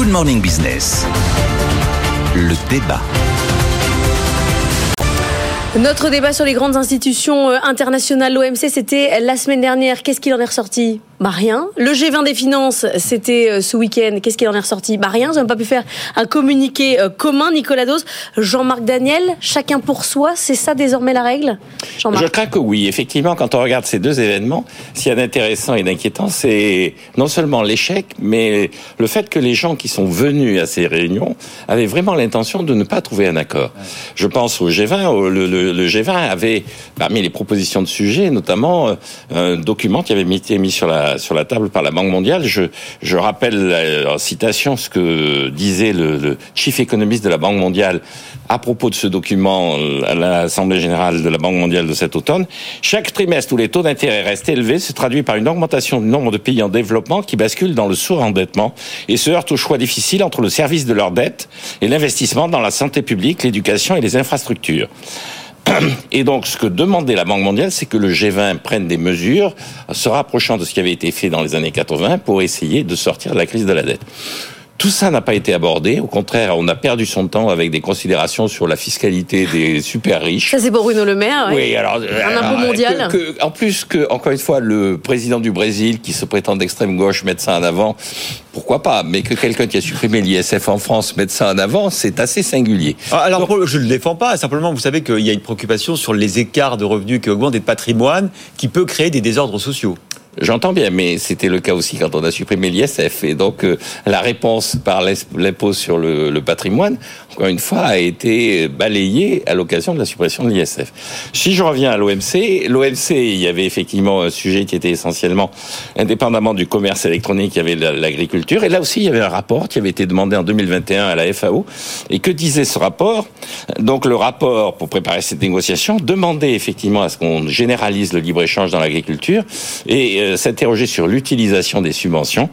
Good Morning Business. Le débat. Notre débat sur les grandes institutions euh, internationales, l'OMC, c'était la semaine dernière. Qu'est-ce qu'il en est ressorti? Bah rien. Le G20 des finances, c'était euh, ce week-end. Qu'est-ce qu'il en est ressorti? Bah rien. Ils n'ont pas pu faire un communiqué euh, commun. Nicolas Dose, Jean-Marc Daniel, chacun pour soi, c'est ça désormais la règle? Je crains que oui. Effectivement, quand on regarde ces deux événements, s'il y a d'intéressant et d'inquiétant, c'est non seulement l'échec, mais le fait que les gens qui sont venus à ces réunions avaient vraiment l'intention de ne pas trouver un accord. Je pense au G20. Le, le, G20 avait, parmi les propositions de sujets, notamment euh, un document qui avait été mis sur la sur la table par la Banque mondiale. Je, je rappelle en citation ce que disait le, le chief économiste de la Banque mondiale à propos de ce document euh, à l'Assemblée générale de la Banque mondiale de cet automne. Chaque trimestre où les taux d'intérêt restent élevés se traduit par une augmentation du nombre de pays en développement qui basculent dans le surendettement et se heurtent au choix difficile entre le service de leur dette et l'investissement dans la santé publique, l'éducation et les infrastructures. Et donc, ce que demandait la Banque mondiale, c'est que le G20 prenne des mesures se rapprochant de ce qui avait été fait dans les années 80 pour essayer de sortir de la crise de la dette. Tout ça n'a pas été abordé. Au contraire, on a perdu son temps avec des considérations sur la fiscalité des super riches. Ça, c'est pour Bruno Le Maire. Oui, alors. Un impôt mondial. en plus que, encore une fois, le président du Brésil, qui se prétend d'extrême gauche, mette ça en avant, pourquoi pas Mais que quelqu'un qui a supprimé l'ISF en France mette ça en avant, c'est assez singulier. Ah, alors, je ne le défends pas. Simplement, vous savez qu'il y a une préoccupation sur les écarts de revenus qui augmentent et de patrimoine qui peut créer des désordres sociaux. J'entends bien, mais c'était le cas aussi quand on a supprimé l'ISF. Et donc, euh, la réponse par l'impôt sur le, le, patrimoine, encore une fois, a été balayée à l'occasion de la suppression de l'ISF. Si je reviens à l'OMC, l'OMC, il y avait effectivement un sujet qui était essentiellement indépendamment du commerce électronique, il y avait l'agriculture. Et là aussi, il y avait un rapport qui avait été demandé en 2021 à la FAO. Et que disait ce rapport? Donc, le rapport, pour préparer cette négociation, demandait effectivement à ce qu'on généralise le libre-échange dans l'agriculture. Et euh, s'interroger sur l'utilisation des subventions.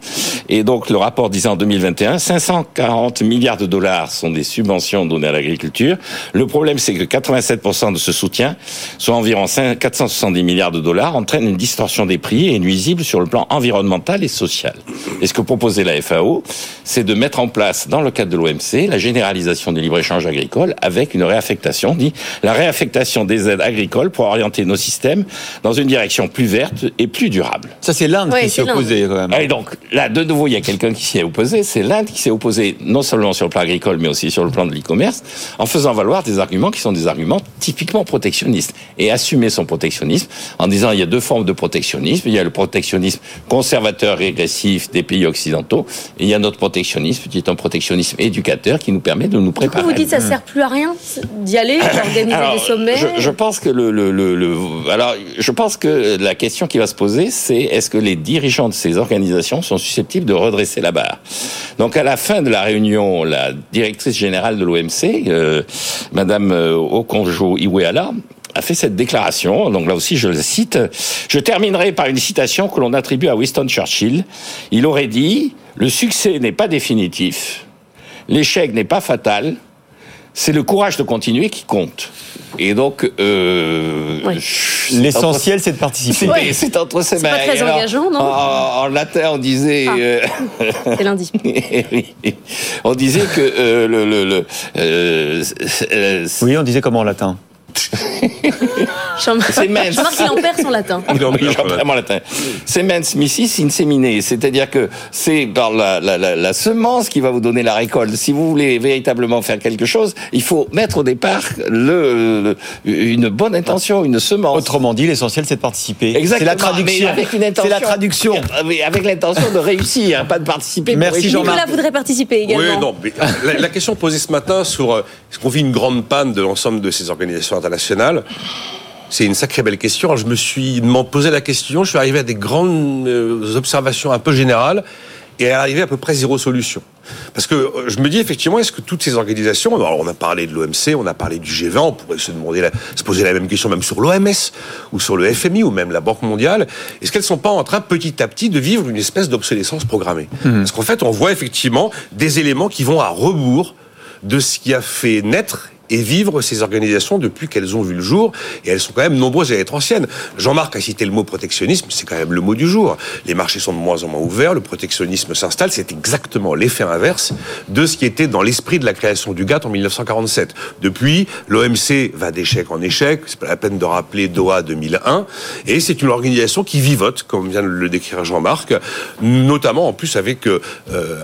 Et donc le rapport disait en 2021, 540 milliards de dollars sont des subventions données à l'agriculture. Le problème, c'est que 87% de ce soutien, soit environ 470 milliards de dollars, entraîne une distorsion des prix et nuisible sur le plan environnemental et social. Et ce que proposait la FAO, c'est de mettre en place, dans le cadre de l'OMC, la généralisation des libres-échanges agricoles avec une réaffectation, dit la réaffectation des aides agricoles pour orienter nos systèmes dans une direction plus verte et plus durable. Ça, c'est l'Inde qui s'est opposée quand même. Et donc, là, de nouveau, il y a quelqu'un qui s'y est opposé. C'est l'Inde qui s'est opposée non seulement sur le plan agricole, mais aussi sur le plan de l'e-commerce, en faisant valoir des arguments qui sont des arguments typiquement protectionnistes. Et assumer son protectionnisme en disant il y a deux formes de protectionnisme. Il y a le protectionnisme conservateur régressif des pays occidentaux. Et il y a notre protectionnisme qui est un protectionnisme éducateur qui nous permet de nous préparer. vous dites ça sert plus à rien d'y aller, d'organiser des sommets je, je, pense que le, le, le, le, alors je pense que la question qui va se poser, c'est est-ce que les dirigeants de ces organisations sont susceptibles de redresser la barre? Donc à la fin de la réunion, la directrice générale de l'OMC, euh, Madame euh, Okonjo Iweala, a fait cette déclaration. Donc là aussi, je le cite. Je terminerai par une citation que l'on attribue à Winston Churchill. Il aurait dit Le succès n'est pas définitif, l'échec n'est pas fatal, c'est le courage de continuer qui compte. Et donc, euh, l'essentiel, c'est de participer. C'est entre ces mains. C'est pas très engageant, non en, latin, on disait. Ah. Euh, c'est lundi. on disait que euh, le. le, le euh, oui, on disait comment en latin? c'est mens. Jean-Marc, il en perd son latin. Il en perd mon latin. C'est mens missis insemine. C'est-à-dire que c'est par la, la, la, la, semence qui va vous donner la récolte. Si vous voulez véritablement faire quelque chose, il faut mettre au départ le, une bonne intention, une semence. Autrement dit, l'essentiel, c'est de participer. Exactement. C'est la traduction. C'est la traduction. Avec l'intention de réussir, pas de participer. Merci Jean-Marc. Nicolas voudrait participer également. Oui, non. Mais la, la, question posée ce matin sur euh, est-ce qu'on vit une grande panne de l'ensemble de ces organisations internationales? C'est une sacrée belle question. je me suis posé la question, je suis arrivé à des grandes euh, observations un peu générales et à arriver à peu près zéro solution. Parce que euh, je me dis effectivement, est-ce que toutes ces organisations, alors on a parlé de l'OMC, on a parlé du G20, on pourrait se demander, se poser la même question même sur l'OMS ou sur le FMI ou même la Banque mondiale, est-ce qu'elles sont pas en train petit à petit de vivre une espèce d'obsolescence programmée? Mmh. Parce qu'en fait, on voit effectivement des éléments qui vont à rebours de ce qui a fait naître et vivre ces organisations depuis qu'elles ont vu le jour. Et elles sont quand même nombreuses à être anciennes. Jean-Marc a cité le mot protectionnisme, c'est quand même le mot du jour. Les marchés sont de moins en moins ouverts, le protectionnisme s'installe. C'est exactement l'effet inverse de ce qui était dans l'esprit de la création du GATT en 1947. Depuis, l'OMC va d'échec en échec. C'est pas la peine de rappeler Doha 2001. Et c'est une organisation qui vivote, comme vient de le décrire Jean-Marc, notamment en plus avec euh,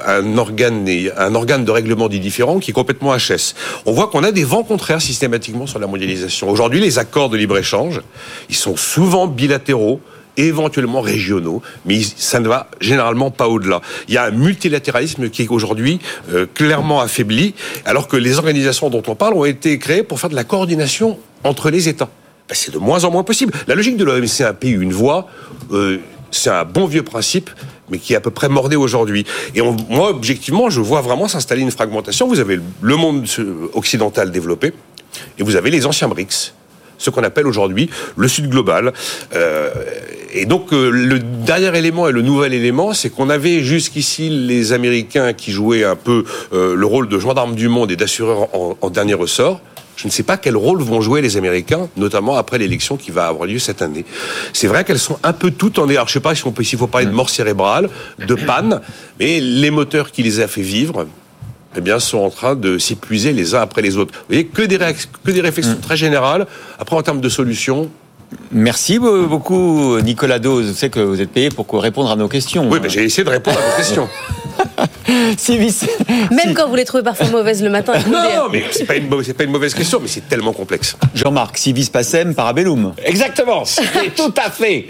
un organe, un organe de règlement dit différent qui est complètement HS. On voit qu'on a des vents contraires systématiquement sur la mondialisation. Aujourd'hui, les accords de libre-échange, ils sont souvent bilatéraux éventuellement régionaux, mais ça ne va généralement pas au-delà. Il y a un multilatéralisme qui est aujourd'hui euh, clairement affaibli, alors que les organisations dont on parle ont été créées pour faire de la coordination entre les États. Ben, c'est de moins en moins possible. La logique de l'OMC, un pays, une voix, euh, c'est un bon vieux principe, mais qui est à peu près mordé aujourd'hui. Et moi, objectivement, je vois vraiment s'installer une fragmentation. Vous avez le monde occidental développé, et vous avez les anciens BRICS ce qu'on appelle aujourd'hui le Sud global. Euh, et donc euh, le dernier élément et le nouvel élément, c'est qu'on avait jusqu'ici les Américains qui jouaient un peu euh, le rôle de gendarmes du monde et d'assureurs en, dernier ressort. Je ne sais pas quel rôle vont jouer les Américains, notamment après l'élection qui va avoir lieu cette année. C'est vrai qu'elles sont un peu toutes en Alors, je ne sais pas s'il faut parler de mort cérébrale, de panne, mais les moteurs qui les a fait vivre, eh bien, sont en train de s'épuiser les uns après les autres. Vous voyez, que des, que des réflexions mm. très générales. Après, en termes de solutions, Merci beaucoup, Nicolas Dose. Je sais que vous êtes payé pour répondre à nos questions. Oui, mais j'ai essayé de répondre à vos questions. Même quand vous les trouvez parfois mauvaises le matin. Non, mais c'est pas, une pas une mauvaise question, mais c'est tellement complexe. Jean-Marc, civis pacem, parabellum. Exactement, tout à fait.